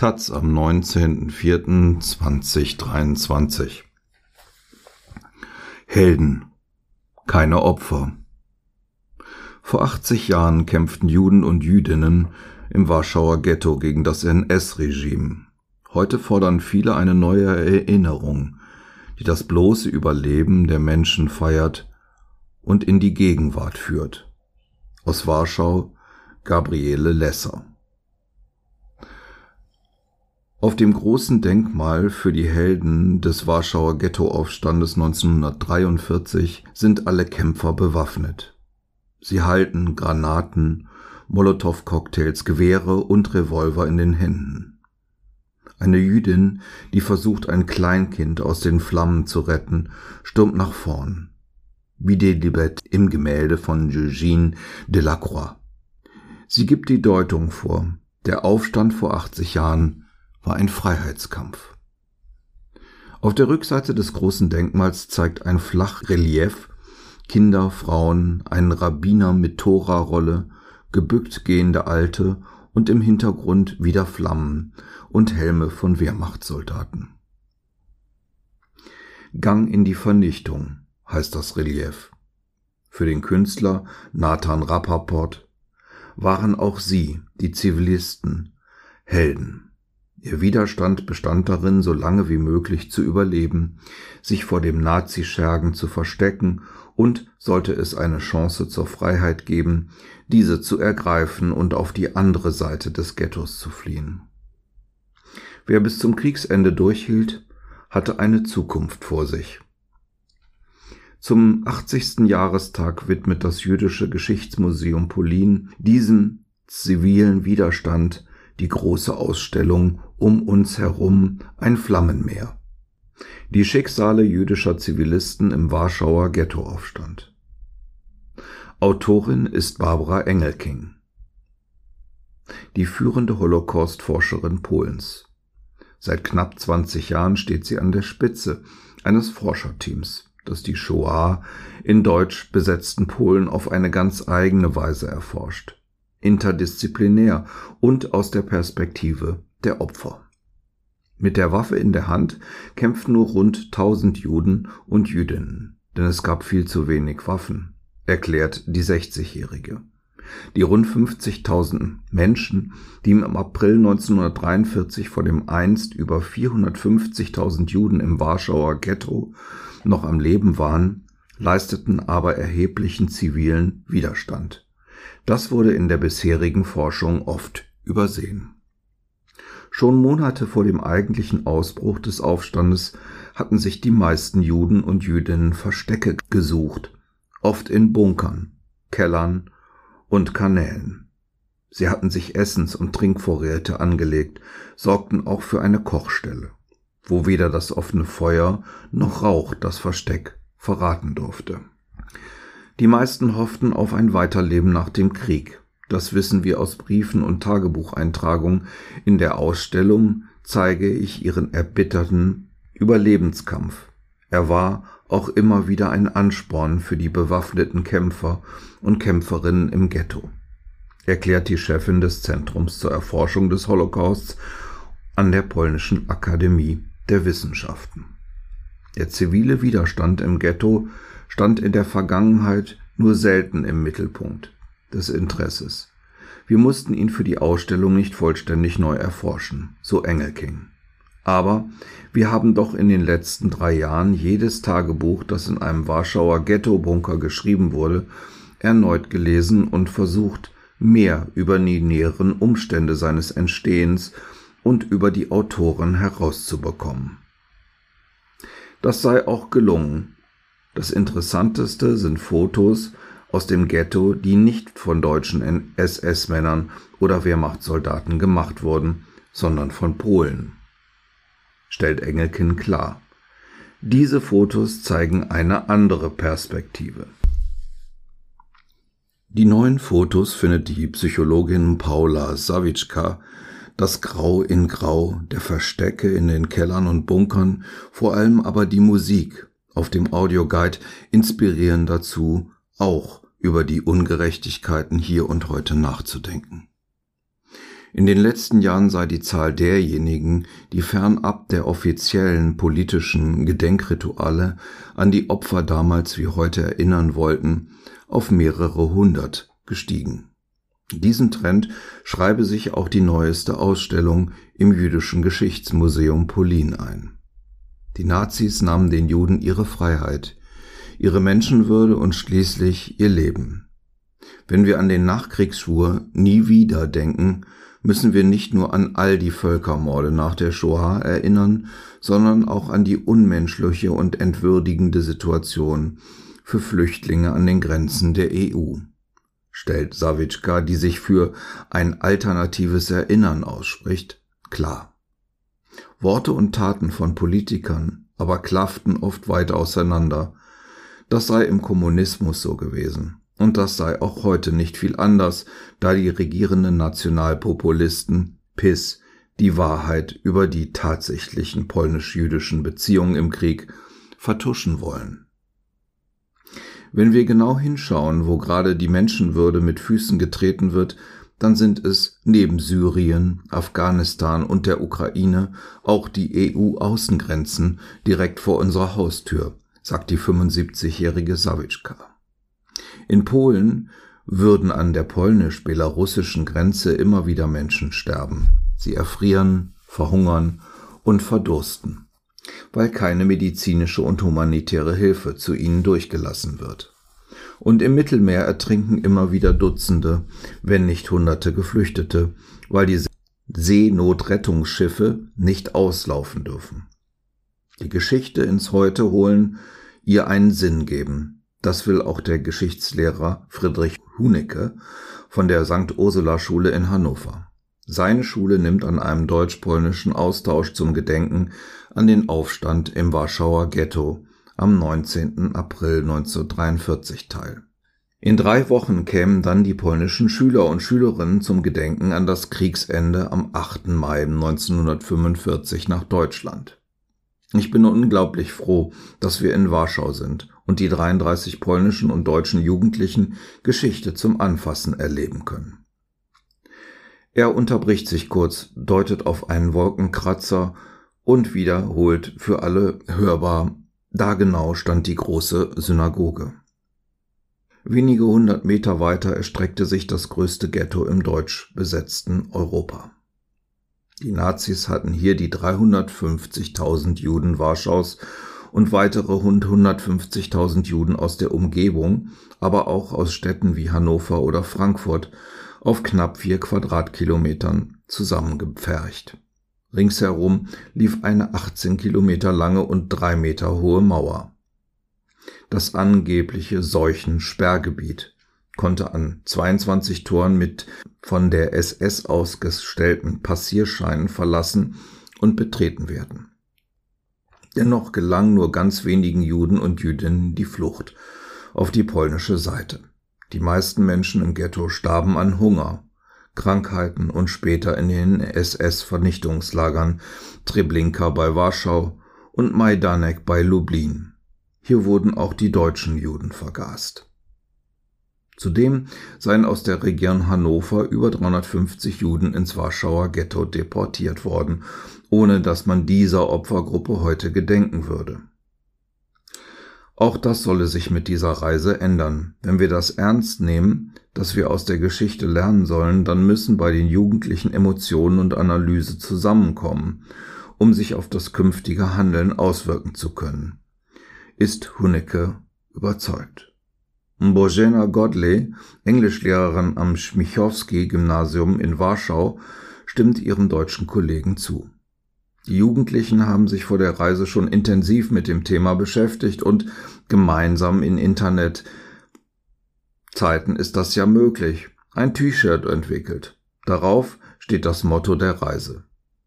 Taz am 19.04.2023 Helden, keine Opfer. Vor 80 Jahren kämpften Juden und Jüdinnen im Warschauer Ghetto gegen das NS-Regime. Heute fordern viele eine neue Erinnerung, die das bloße Überleben der Menschen feiert und in die Gegenwart führt. Aus Warschau Gabriele Lesser auf dem großen Denkmal für die Helden des Warschauer Ghettoaufstandes 1943 sind alle Kämpfer bewaffnet. Sie halten Granaten, Molotow-Cocktails, Gewehre und Revolver in den Händen. Eine Jüdin, die versucht, ein Kleinkind aus den Flammen zu retten, stürmt nach vorn. Wie Delibet im Gemälde von Eugène Delacroix. Sie gibt die Deutung vor. Der Aufstand vor 80 Jahren war ein Freiheitskampf. Auf der Rückseite des großen Denkmals zeigt ein Flachrelief Kinder, Frauen, einen Rabbiner mit Torarolle, gebückt gehende Alte und im Hintergrund wieder Flammen und Helme von Wehrmachtssoldaten. Gang in die Vernichtung heißt das Relief. Für den Künstler Nathan Rappaport waren auch sie, die Zivilisten, Helden. Ihr Widerstand bestand darin, so lange wie möglich zu überleben, sich vor dem Nazischergen zu verstecken und, sollte es eine Chance zur Freiheit geben, diese zu ergreifen und auf die andere Seite des Ghettos zu fliehen. Wer bis zum Kriegsende durchhielt, hatte eine Zukunft vor sich. Zum 80. Jahrestag widmet das Jüdische Geschichtsmuseum Polin diesem zivilen Widerstand die große Ausstellung um uns herum ein Flammenmeer. Die Schicksale jüdischer Zivilisten im Warschauer Ghettoaufstand. Autorin ist Barbara Engelking, die führende Holocaust-Forscherin Polens. Seit knapp 20 Jahren steht sie an der Spitze eines Forscherteams, das die Shoah in deutsch besetzten Polen auf eine ganz eigene Weise erforscht interdisziplinär und aus der Perspektive der Opfer. Mit der Waffe in der Hand kämpften nur rund 1000 Juden und Jüdinnen, denn es gab viel zu wenig Waffen, erklärt die 60-Jährige. Die rund 50.000 Menschen, die im April 1943 vor dem einst über 450.000 Juden im Warschauer Ghetto noch am Leben waren, leisteten aber erheblichen zivilen Widerstand. Das wurde in der bisherigen Forschung oft übersehen. Schon Monate vor dem eigentlichen Ausbruch des Aufstandes hatten sich die meisten Juden und Jüdinnen Verstecke gesucht, oft in Bunkern, Kellern und Kanälen. Sie hatten sich Essens- und Trinkvorräte angelegt, sorgten auch für eine Kochstelle, wo weder das offene Feuer noch Rauch das Versteck verraten durfte. Die meisten hofften auf ein Weiterleben nach dem Krieg. Das wissen wir aus Briefen und Tagebucheintragungen. In der Ausstellung zeige ich ihren erbitterten Überlebenskampf. Er war auch immer wieder ein Ansporn für die bewaffneten Kämpfer und Kämpferinnen im Ghetto, erklärt die Chefin des Zentrums zur Erforschung des Holocausts an der polnischen Akademie der Wissenschaften. Der zivile Widerstand im Ghetto stand in der Vergangenheit nur selten im Mittelpunkt des Interesses. Wir mussten ihn für die Ausstellung nicht vollständig neu erforschen, so Engelking. Aber wir haben doch in den letzten drei Jahren jedes Tagebuch, das in einem Warschauer Ghetto-Bunker geschrieben wurde, erneut gelesen und versucht, mehr über die näheren Umstände seines Entstehens und über die Autoren herauszubekommen. Das sei auch gelungen, das Interessanteste sind Fotos aus dem Ghetto, die nicht von deutschen SS-Männern oder Wehrmachtssoldaten gemacht wurden, sondern von Polen. Stellt Engelken klar. Diese Fotos zeigen eine andere Perspektive. Die neuen Fotos findet die Psychologin Paula Sawitschka das Grau in Grau der Verstecke in den Kellern und Bunkern, vor allem aber die Musik auf dem Audioguide inspirieren dazu, auch über die Ungerechtigkeiten hier und heute nachzudenken. In den letzten Jahren sei die Zahl derjenigen, die fernab der offiziellen politischen Gedenkrituale an die Opfer damals wie heute erinnern wollten, auf mehrere hundert gestiegen. Diesen Trend schreibe sich auch die neueste Ausstellung im Jüdischen Geschichtsmuseum Polin ein. Die Nazis nahmen den Juden ihre Freiheit, ihre Menschenwürde und schließlich ihr Leben. Wenn wir an den Nachkriegsschwur nie wieder denken, müssen wir nicht nur an all die Völkermorde nach der Shoah erinnern, sondern auch an die unmenschliche und entwürdigende Situation für Flüchtlinge an den Grenzen der EU. Stellt Savitschka, die sich für ein alternatives Erinnern ausspricht, klar. Worte und Taten von Politikern aber klafften oft weit auseinander. Das sei im Kommunismus so gewesen. Und das sei auch heute nicht viel anders, da die regierenden Nationalpopulisten PIS die Wahrheit über die tatsächlichen polnisch-jüdischen Beziehungen im Krieg vertuschen wollen. Wenn wir genau hinschauen, wo gerade die Menschenwürde mit Füßen getreten wird, dann sind es neben Syrien, Afghanistan und der Ukraine auch die EU-Außengrenzen direkt vor unserer Haustür, sagt die 75-jährige Sawitschka. In Polen würden an der polnisch-belarussischen Grenze immer wieder Menschen sterben. Sie erfrieren, verhungern und verdursten, weil keine medizinische und humanitäre Hilfe zu ihnen durchgelassen wird. Und im Mittelmeer ertrinken immer wieder Dutzende, wenn nicht Hunderte Geflüchtete, weil die Seenotrettungsschiffe nicht auslaufen dürfen. Die Geschichte ins Heute holen, ihr einen Sinn geben, das will auch der Geschichtslehrer Friedrich Hunecke von der St. Ursula Schule in Hannover. Seine Schule nimmt an einem deutsch-polnischen Austausch zum Gedenken an den Aufstand im Warschauer Ghetto am 19. April 1943 teil. In drei Wochen kämen dann die polnischen Schüler und Schülerinnen zum Gedenken an das Kriegsende am 8. Mai 1945 nach Deutschland. Ich bin unglaublich froh, dass wir in Warschau sind und die 33 polnischen und deutschen Jugendlichen Geschichte zum Anfassen erleben können. Er unterbricht sich kurz, deutet auf einen Wolkenkratzer und wiederholt für alle hörbar, da genau stand die große Synagoge. Wenige hundert Meter weiter erstreckte sich das größte Ghetto im deutsch besetzten Europa. Die Nazis hatten hier die 350.000 Juden Warschaus und weitere rund 150.000 Juden aus der Umgebung, aber auch aus Städten wie Hannover oder Frankfurt auf knapp vier Quadratkilometern zusammengepfercht. Ringsherum lief eine 18 Kilometer lange und drei Meter hohe Mauer. Das angebliche Seuchensperrgebiet konnte an 22 Toren mit von der SS ausgestellten Passierscheinen verlassen und betreten werden. Dennoch gelang nur ganz wenigen Juden und Jüdinnen die Flucht auf die polnische Seite. Die meisten Menschen im Ghetto starben an Hunger, Krankheiten und später in den SS-Vernichtungslagern Treblinka bei Warschau und Majdanek bei Lublin. Hier wurden auch die deutschen Juden vergast. Zudem seien aus der Region Hannover über 350 Juden ins Warschauer Ghetto deportiert worden, ohne dass man dieser Opfergruppe heute gedenken würde. Auch das solle sich mit dieser Reise ändern. Wenn wir das ernst nehmen, dass wir aus der Geschichte lernen sollen, dann müssen bei den Jugendlichen Emotionen und Analyse zusammenkommen, um sich auf das künftige Handeln auswirken zu können. Ist Hunnecke überzeugt. Bożena Godley, Englischlehrerin am Schmichowski-Gymnasium in Warschau, stimmt ihrem deutschen Kollegen zu. Die Jugendlichen haben sich vor der Reise schon intensiv mit dem Thema beschäftigt und gemeinsam in Internet Zeiten ist das ja möglich, ein T-Shirt entwickelt. Darauf steht das Motto der Reise.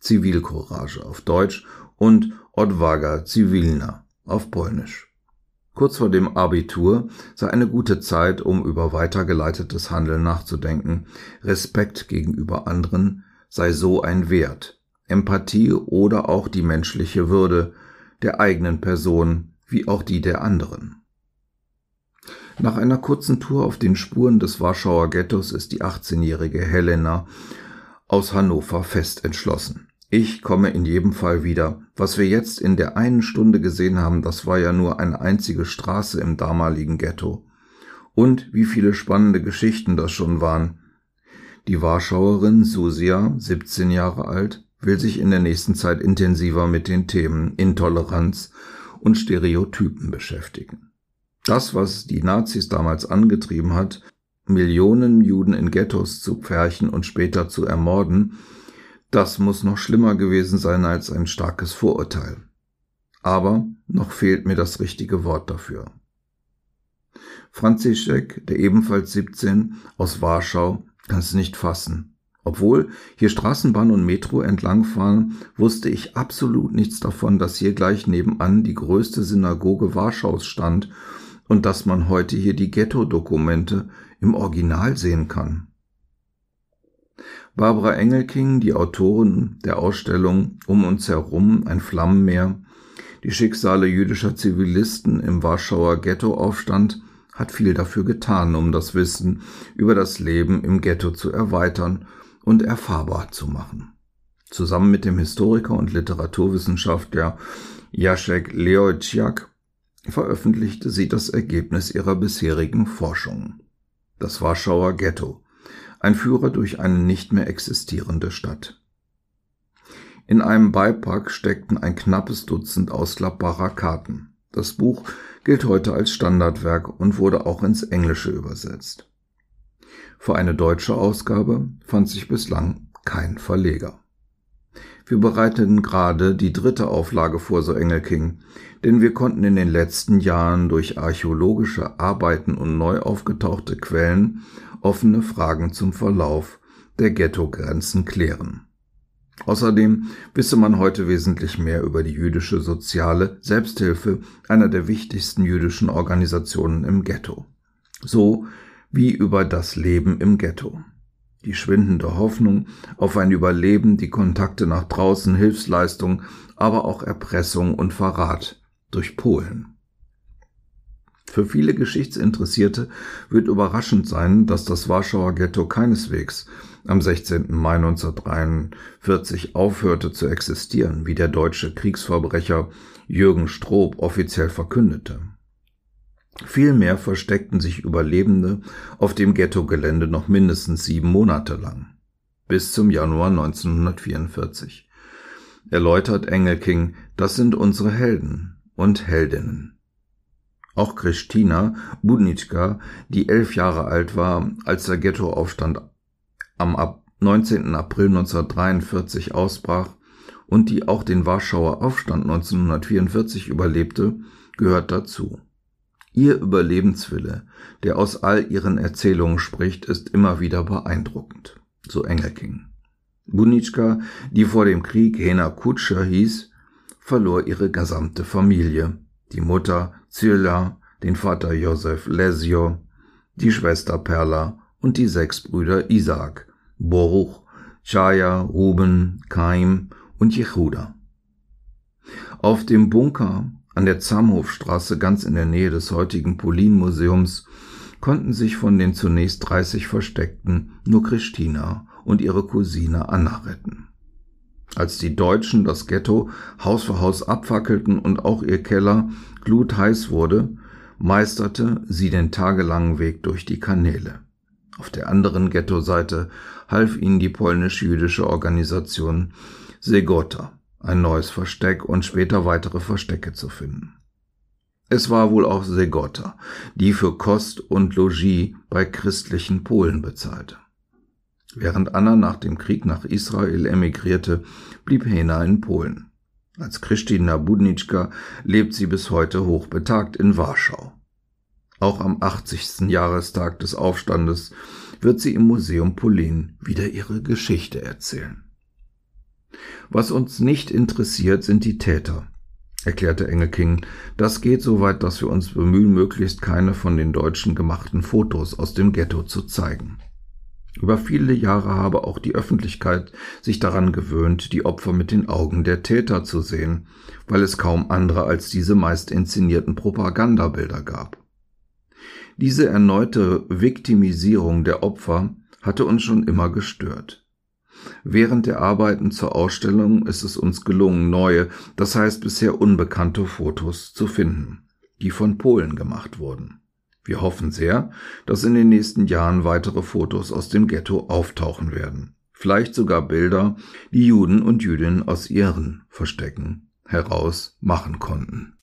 Zivilcourage auf Deutsch und Odwaga Civilna auf Polnisch. Kurz vor dem Abitur sei eine gute Zeit, um über weitergeleitetes Handeln nachzudenken. Respekt gegenüber anderen sei so ein Wert. Empathie oder auch die menschliche Würde der eigenen Person wie auch die der anderen. Nach einer kurzen Tour auf den Spuren des Warschauer Ghettos ist die 18-jährige Helena aus Hannover fest entschlossen. Ich komme in jedem Fall wieder. Was wir jetzt in der einen Stunde gesehen haben, das war ja nur eine einzige Straße im damaligen Ghetto. Und wie viele spannende Geschichten das schon waren. Die Warschauerin Susia, 17 Jahre alt, will sich in der nächsten Zeit intensiver mit den Themen Intoleranz und Stereotypen beschäftigen. Das, was die Nazis damals angetrieben hat, Millionen Juden in Ghettos zu pferchen und später zu ermorden, das muss noch schlimmer gewesen sein als ein starkes Vorurteil. Aber noch fehlt mir das richtige Wort dafür. Franziszek, der ebenfalls 17 aus Warschau, kann es nicht fassen. Obwohl hier Straßenbahn und Metro entlangfahren, wusste ich absolut nichts davon, dass hier gleich nebenan die größte Synagoge Warschaus stand und dass man heute hier die Ghetto-Dokumente im Original sehen kann. Barbara Engelking, die Autorin der Ausstellung Um uns herum ein Flammenmeer, die Schicksale jüdischer Zivilisten im Warschauer Ghettoaufstand, hat viel dafür getan, um das Wissen über das Leben im Ghetto zu erweitern und erfahrbar zu machen. Zusammen mit dem Historiker und Literaturwissenschaftler Jacek Leojciak veröffentlichte sie das Ergebnis ihrer bisherigen Forschungen. Das Warschauer Ghetto, ein Führer durch eine nicht mehr existierende Stadt. In einem Beipack steckten ein knappes Dutzend ausklappbarer Karten. Das Buch gilt heute als Standardwerk und wurde auch ins Englische übersetzt. Für eine deutsche Ausgabe fand sich bislang kein Verleger. Wir bereiteten gerade die dritte Auflage vor, so Engelking, denn wir konnten in den letzten Jahren durch archäologische Arbeiten und neu aufgetauchte Quellen offene Fragen zum Verlauf der Ghettogrenzen klären. Außerdem wisse man heute wesentlich mehr über die jüdische soziale Selbsthilfe, einer der wichtigsten jüdischen Organisationen im Ghetto. So wie über das Leben im Ghetto. Die schwindende Hoffnung auf ein Überleben, die Kontakte nach draußen, Hilfsleistung, aber auch Erpressung und Verrat durch Polen. Für viele Geschichtsinteressierte wird überraschend sein, dass das Warschauer Ghetto keineswegs am 16. Mai 1943 aufhörte zu existieren, wie der deutsche Kriegsverbrecher Jürgen Stroop offiziell verkündete. Vielmehr versteckten sich Überlebende auf dem Ghetto-Gelände noch mindestens sieben Monate lang, bis zum Januar 1944. Erläutert Engelking, das sind unsere Helden und Heldinnen. Auch Christina Budnitschka, die elf Jahre alt war, als der Ghettoaufstand am 19. April 1943 ausbrach und die auch den Warschauer Aufstand 1944 überlebte, gehört dazu. Ihr Überlebenswille, der aus all ihren Erzählungen spricht, ist immer wieder beeindruckend, so Engelking. Bunitschka, die vor dem Krieg Hena Kutscher hieß, verlor ihre gesamte Familie, die Mutter Zilla, den Vater Josef Lesio, die Schwester Perla und die sechs Brüder Isaac, Boruch, Chaya, Ruben, Kaim und Jehuda. Auf dem Bunker an der Zamhofstraße ganz in der Nähe des heutigen Polin-Museums konnten sich von den zunächst 30 Versteckten nur Christina und ihre Cousine Anna retten. Als die Deutschen das Ghetto Haus für Haus abfackelten und auch ihr Keller glutheiß wurde, meisterte sie den tagelangen Weg durch die Kanäle. Auf der anderen Ghetto-Seite half ihnen die polnisch-jüdische Organisation Segota ein neues Versteck und später weitere Verstecke zu finden. Es war wohl auch Segota, die für Kost und Logis bei christlichen Polen bezahlte. Während Anna nach dem Krieg nach Israel emigrierte, blieb Hena in Polen. Als Christina Budnitschka lebt sie bis heute hochbetagt in Warschau. Auch am 80. Jahrestag des Aufstandes wird sie im Museum Polin wieder ihre Geschichte erzählen. Was uns nicht interessiert, sind die Täter, erklärte Engelking. Das geht so weit, dass wir uns bemühen, möglichst keine von den Deutschen gemachten Fotos aus dem Ghetto zu zeigen. Über viele Jahre habe auch die Öffentlichkeit sich daran gewöhnt, die Opfer mit den Augen der Täter zu sehen, weil es kaum andere als diese meist inszenierten Propagandabilder gab. Diese erneute Viktimisierung der Opfer hatte uns schon immer gestört. Während der Arbeiten zur Ausstellung ist es uns gelungen, neue, das heißt bisher unbekannte Fotos zu finden, die von Polen gemacht wurden. Wir hoffen sehr, dass in den nächsten Jahren weitere Fotos aus dem Ghetto auftauchen werden. Vielleicht sogar Bilder, die Juden und Jüdinnen aus ihren Verstecken heraus machen konnten.